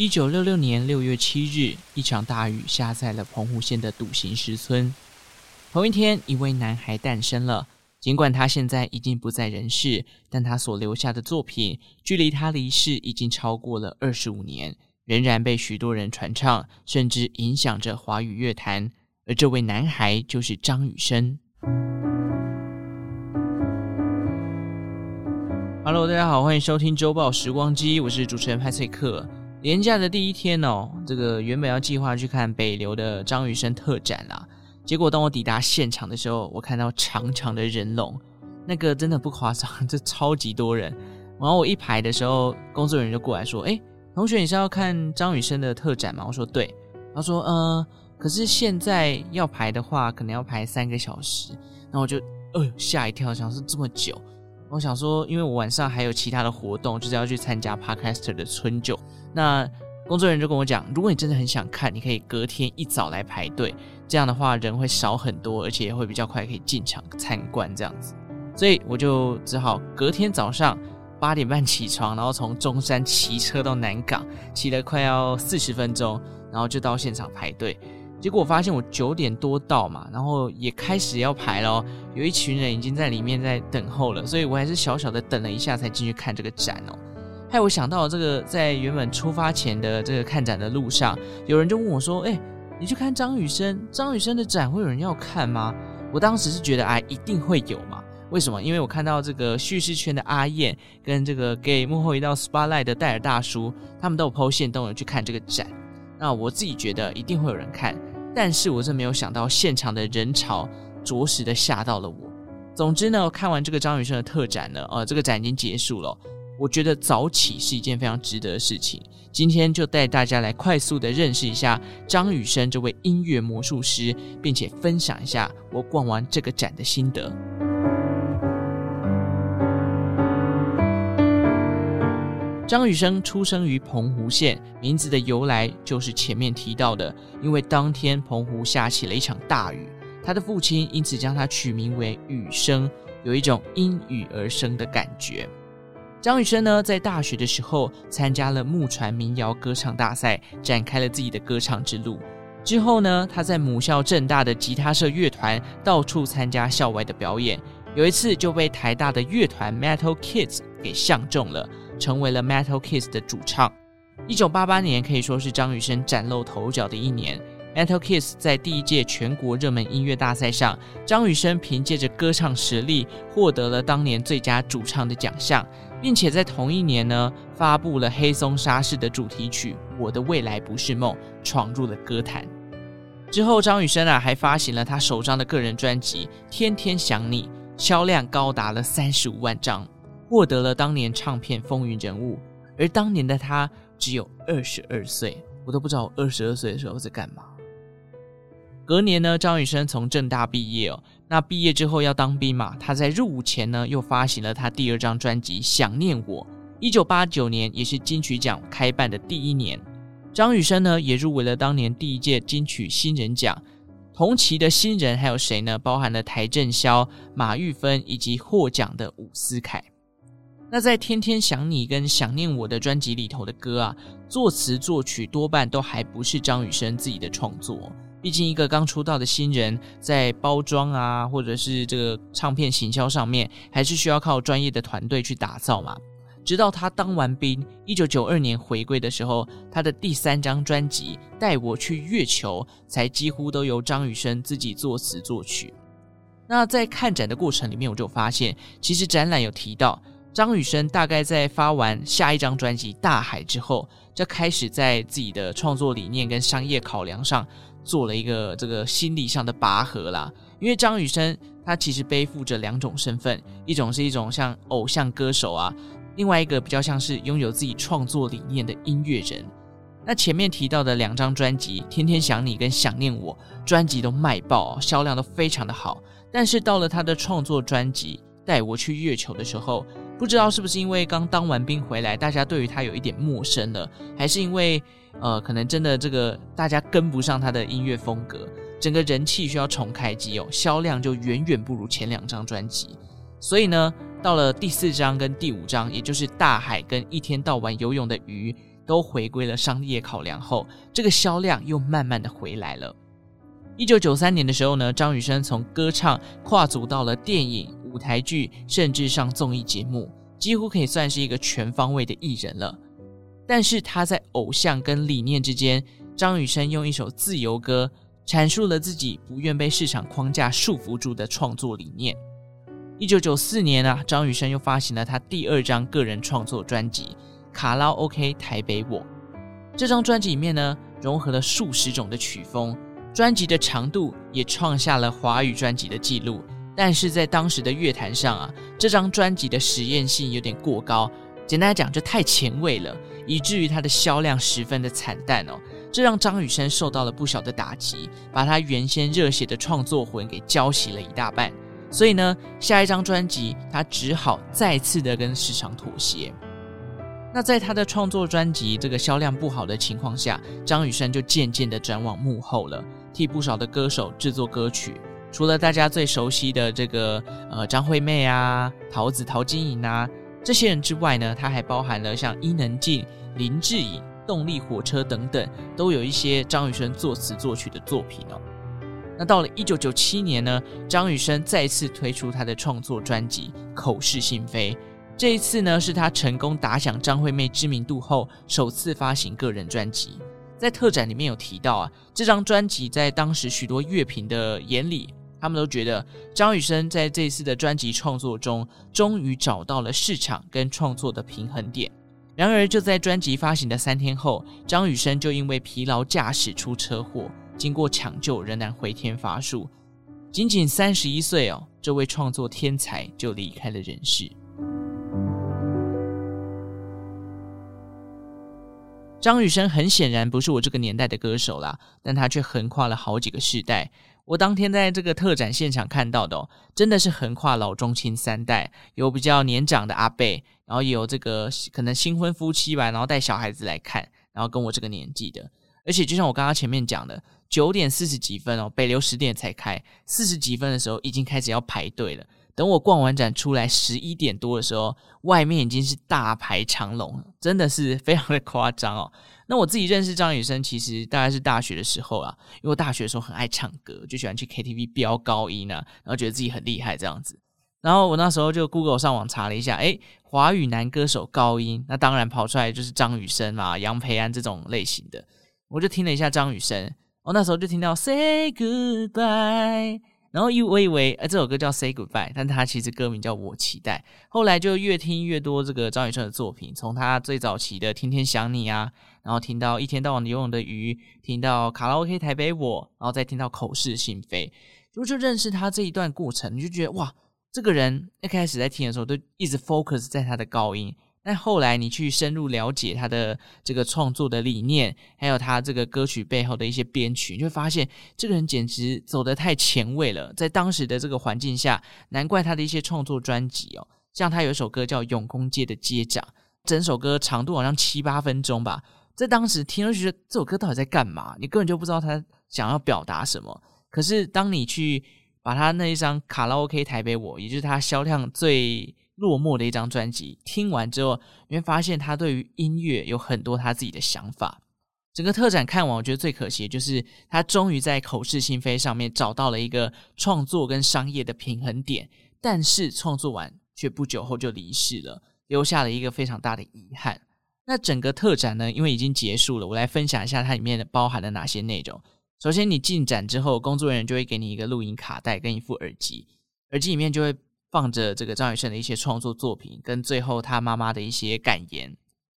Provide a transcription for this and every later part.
一九六六年六月七日，一场大雨下在了澎湖县的笃行石村。同一天，一位男孩诞生了。尽管他现在已经不在人世，但他所留下的作品，距离他离世已经超过了二十五年，仍然被许多人传唱，甚至影响着华语乐坛。而这位男孩就是张雨生。Hello，大家好，欢迎收听周报时光机，我是主持人派翠克。连假的第一天哦，这个原本要计划去看北流的张雨生特展啦。结果当我抵达现场的时候，我看到长长的人龙，那个真的不夸张，这超级多人。然后我一排的时候，工作人员就过来说：“哎，同学，你是要看张雨生的特展吗？”我说：“对。”他说：“呃，可是现在要排的话，可能要排三个小时。”那我就呃吓一跳，想说这么久。我想说，因为我晚上还有其他的活动，就是要去参加 Podcaster 的春酒。那工作人员就跟我讲，如果你真的很想看，你可以隔天一早来排队，这样的话人会少很多，而且也会比较快可以进场参观这样子。所以我就只好隔天早上八点半起床，然后从中山骑车到南港，骑了快要四十分钟，然后就到现场排队。结果我发现我九点多到嘛，然后也开始要排了，有一群人已经在里面在等候了，所以我还是小小的等了一下才进去看这个展哦。害我想到这个，在原本出发前的这个看展的路上，有人就问我说：“哎，你去看张雨生？张雨生的展会有人要看吗？”我当时是觉得，哎，一定会有嘛。为什么？因为我看到这个叙事圈的阿燕跟这个给幕后一道 spotlight 的戴尔大叔，他们都有 po 限动，有去看这个展。那我自己觉得一定会有人看，但是我真没有想到现场的人潮着实的吓到了我。总之呢，我看完这个张雨生的特展呢，呃，这个展已经结束了。我觉得早起是一件非常值得的事情。今天就带大家来快速的认识一下张雨生这位音乐魔术师，并且分享一下我逛完这个展的心得。张雨生出生于澎湖县，名字的由来就是前面提到的，因为当天澎湖下起了一场大雨，他的父亲因此将他取名为雨生，有一种因雨而生的感觉。张雨生呢，在大学的时候参加了木船民谣歌唱大赛，展开了自己的歌唱之路。之后呢，他在母校正大的吉他社乐团到处参加校外的表演。有一次就被台大的乐团 Metal Kids 给相中了，成为了 Metal Kids 的主唱。一九八八年可以说是张雨生崭露头角的一年。Metal Kids 在第一届全国热门音乐大赛上，张雨生凭借着歌唱实力获得了当年最佳主唱的奖项。并且在同一年呢，发布了黑松沙士的主题曲《我的未来不是梦》，闯入了歌坛。之后，张雨生啊还发行了他首张的个人专辑《天天想你》，销量高达了三十五万张，获得了当年唱片风云人物。而当年的他只有二十二岁，我都不知道我二十二岁的时候在干嘛。隔年呢，张雨生从政大毕业哦。那毕业之后要当兵嘛，他在入伍前呢，又发行了他第二张专辑《想念我》。一九八九年，也是金曲奖开办的第一年，张雨生呢也入围了当年第一届金曲新人奖。同期的新人还有谁呢？包含了邰正宵、马玉芬以及获奖的伍思凯。那在《天天想你》跟《想念我》的专辑里头的歌啊，作词作曲多半都还不是张雨生自己的创作。毕竟，一个刚出道的新人，在包装啊，或者是这个唱片行销上面，还是需要靠专业的团队去打造嘛。直到他当完兵，一九九二年回归的时候，他的第三张专辑《带我去月球》才几乎都由张雨生自己作词作曲。那在看展的过程里面，我就发现，其实展览有提到，张雨生大概在发完下一张专辑《大海》之后，就开始在自己的创作理念跟商业考量上。做了一个这个心理上的拔河啦，因为张雨生他其实背负着两种身份，一种是一种像偶像歌手啊，另外一个比较像是拥有自己创作理念的音乐人。那前面提到的两张专辑《天天想你》跟《想念我》，专辑都卖爆，销量都非常的好。但是到了他的创作专辑《带我去月球》的时候，不知道是不是因为刚当完兵回来，大家对于他有一点陌生了，还是因为呃，可能真的这个大家跟不上他的音乐风格，整个人气需要重开机哦，销量就远远不如前两张专辑。所以呢，到了第四张跟第五张，也就是《大海》跟《一天到晚游泳的鱼》，都回归了商业考量后，这个销量又慢慢的回来了。一九九三年的时候呢，张雨生从歌唱跨足到了电影、舞台剧，甚至上综艺节目，几乎可以算是一个全方位的艺人了。但是他在偶像跟理念之间，张雨生用一首自由歌阐述了自己不愿被市场框架束缚住的创作理念。一九九四年啊，张雨生又发行了他第二张个人创作专辑《卡拉 OK 台北我》。这张专辑里面呢，融合了数十种的曲风，专辑的长度也创下了华语专辑的记录。但是在当时的乐坛上啊，这张专辑的实验性有点过高，简单来讲就太前卫了，以至于它的销量十分的惨淡哦。这让张雨生受到了不小的打击，把他原先热血的创作魂给浇熄了一大半。所以呢，下一张专辑他只好再次的跟市场妥协。那在他的创作专辑这个销量不好的情况下，张雨生就渐渐的转往幕后了，替不少的歌手制作歌曲。除了大家最熟悉的这个呃张惠妹啊、桃子陶晶莹啊这些人之外呢，他还包含了像伊能静、林志颖、动力火车等等，都有一些张雨生作词作曲的作品哦。那到了一九九七年呢，张雨生再次推出他的创作专辑《口是心非》。这一次呢，是他成功打响张惠妹知名度后首次发行个人专辑。在特展里面有提到啊，这张专辑在当时许多乐评的眼里，他们都觉得张雨生在这次的专辑创作中，终于找到了市场跟创作的平衡点。然而，就在专辑发行的三天后，张雨生就因为疲劳驾驶出车祸。经过抢救，仍然回天乏术。仅仅三十一岁哦，这位创作天才就离开了人世。张雨生很显然不是我这个年代的歌手啦，但他却横跨了好几个世代。我当天在这个特展现场看到的哦，真的是横跨老中青三代，有比较年长的阿伯，然后也有这个可能新婚夫妻吧，然后带小孩子来看，然后跟我这个年纪的。而且就像我刚刚前面讲的。九点四十几分哦，北流十点才开，四十几分的时候已经开始要排队了。等我逛完展出来，十一点多的时候，外面已经是大排长龙，真的是非常的夸张哦。那我自己认识张雨生，其实大概是大学的时候啊，因为我大学的时候很爱唱歌，就喜欢去 KTV 飙高音啊，然后觉得自己很厉害这样子。然后我那时候就 Google 上网查了一下，诶，华语男歌手高音，那当然跑出来就是张雨生啊、杨培安这种类型的。我就听了一下张雨生。我那时候就听到 Say Goodbye，然后我以为呃这首歌叫 Say Goodbye，但它其实歌名叫我期待。后来就越听越多这个张雨生的作品，从他最早期的天天想你啊，然后听到一天到晚游泳的鱼，听到卡拉 OK 台北我，然后再听到口是心非，就就认识他这一段过程，你就觉得哇，这个人一开始在听的时候都一直 focus 在他的高音。但后来你去深入了解他的这个创作的理念，还有他这个歌曲背后的一些编曲，你会发现这个人简直走得太前卫了。在当时的这个环境下，难怪他的一些创作专辑哦，像他有一首歌叫《永空街的街长》，整首歌长度好像七八分钟吧。在当时听就觉得这首歌到底在干嘛？你根本就不知道他想要表达什么。可是当你去把他那一张卡拉 OK 台北我，也就是他销量最落寞的一张专辑，听完之后你会发现他对于音乐有很多他自己的想法。整个特展看完，我觉得最可惜的就是他终于在口是心非上面找到了一个创作跟商业的平衡点，但是创作完却不久后就离世了，留下了一个非常大的遗憾。那整个特展呢，因为已经结束了，我来分享一下它里面包含了哪些内容。首先，你进展之后，工作人员就会给你一个录音卡带跟一副耳机，耳机里面就会。放着这个张雨生的一些创作作品，跟最后他妈妈的一些感言。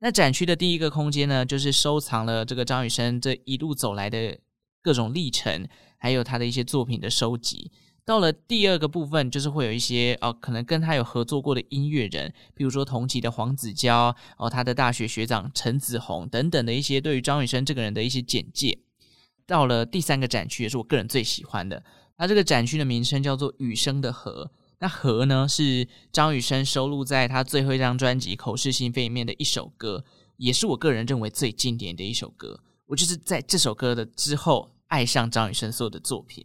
那展区的第一个空间呢，就是收藏了这个张雨生这一路走来的各种历程，还有他的一些作品的收集。到了第二个部分，就是会有一些哦，可能跟他有合作过的音乐人，比如说同期的黄子佼，哦，他的大学学长陈子鸿等等的一些对于张雨生这个人的一些简介。到了第三个展区，也是我个人最喜欢的，它这个展区的名称叫做《雨声的河》。那和呢，是张雨生收录在他最后一张专辑《口是心非》里面的一首歌，也是我个人认为最经典的一首歌。我就是在这首歌的之后爱上张雨生所有的作品。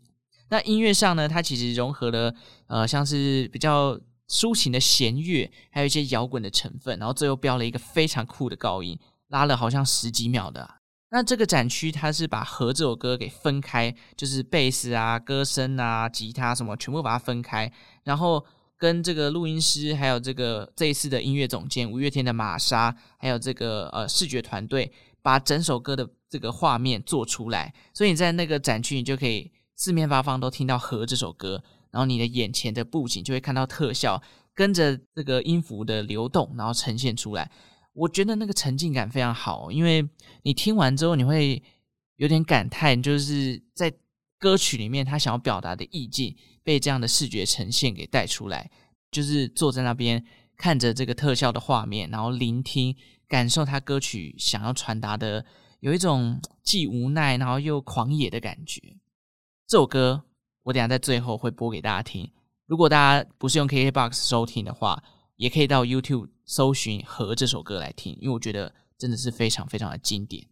那音乐上呢，它其实融合了呃像是比较抒情的弦乐，还有一些摇滚的成分，然后最后标了一个非常酷的高音。拉了好像十几秒的。那这个展区它是把《和》这首歌给分开，就是贝斯啊、歌声啊、吉他什么全部把它分开，然后跟这个录音师，还有这个这一次的音乐总监五月天的玛莎，还有这个呃视觉团队，把整首歌的这个画面做出来。所以你在那个展区，你就可以四面八方都听到《和》这首歌，然后你的眼前的布景就会看到特效，跟着这个音符的流动，然后呈现出来。我觉得那个沉浸感非常好，因为你听完之后你会有点感叹，就是在歌曲里面他想要表达的意境被这样的视觉呈现给带出来，就是坐在那边看着这个特效的画面，然后聆听感受他歌曲想要传达的，有一种既无奈然后又狂野的感觉。这首歌我等下在最后会播给大家听，如果大家不是用 KKBOX 收听的话，也可以到 YouTube。搜寻和这首歌来听，因为我觉得真的是非常非常的经典。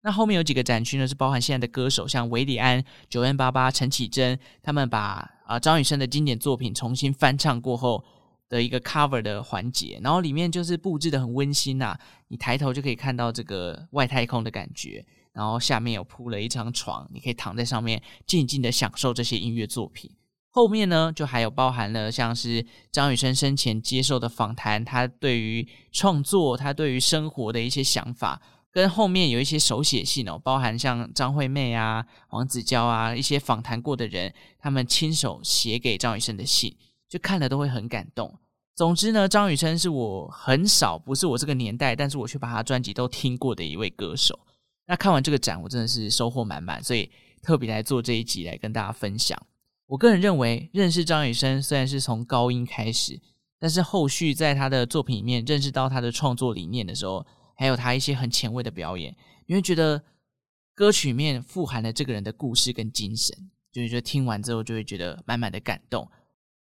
那后面有几个展区呢，是包含现在的歌手，像韦礼安、九零八八、陈绮贞，他们把啊、张雨生的经典作品重新翻唱过后的一个 cover 的环节，然后里面就是布置的很温馨呐、你抬头就可以看到这个外太空的感觉，然后下面有铺了一张床，你可以躺在上面静静的享受这些音乐作品。后面呢，就还有包含了像是张雨生生前接受的访谈，他对于创作、他对于生活的一些想法，跟后面有一些手写信哦，包含像张惠妹啊、黄子佼啊一些访谈过的人，他们亲手写给张雨生的信，就看了都会很感动。总之呢，张雨生是我很少不是我这个年代，但是我却把他专辑都听过的一位歌手。那看完这个展，我真的是收获满满，所以特别来做这一集来跟大家分享。我个人认为，认识张雨生虽然是从高音开始，但是后续在他的作品里面认识到他的创作理念的时候，还有他一些很前卫的表演，你会觉得歌曲里面富含了这个人的故事跟精神，就是觉得听完之后就会觉得满满的感动。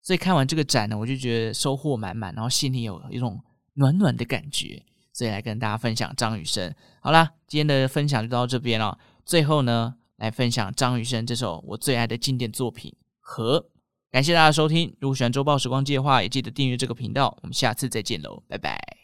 所以看完这个展呢，我就觉得收获满满，然后心里有一种暖暖的感觉，所以来跟大家分享张雨生。好啦，今天的分享就到这边了。最后呢，来分享张雨生这首我最爱的经典作品。和感谢大家收听，如果喜欢周报时光机的话，也记得订阅这个频道。我们下次再见喽，拜拜。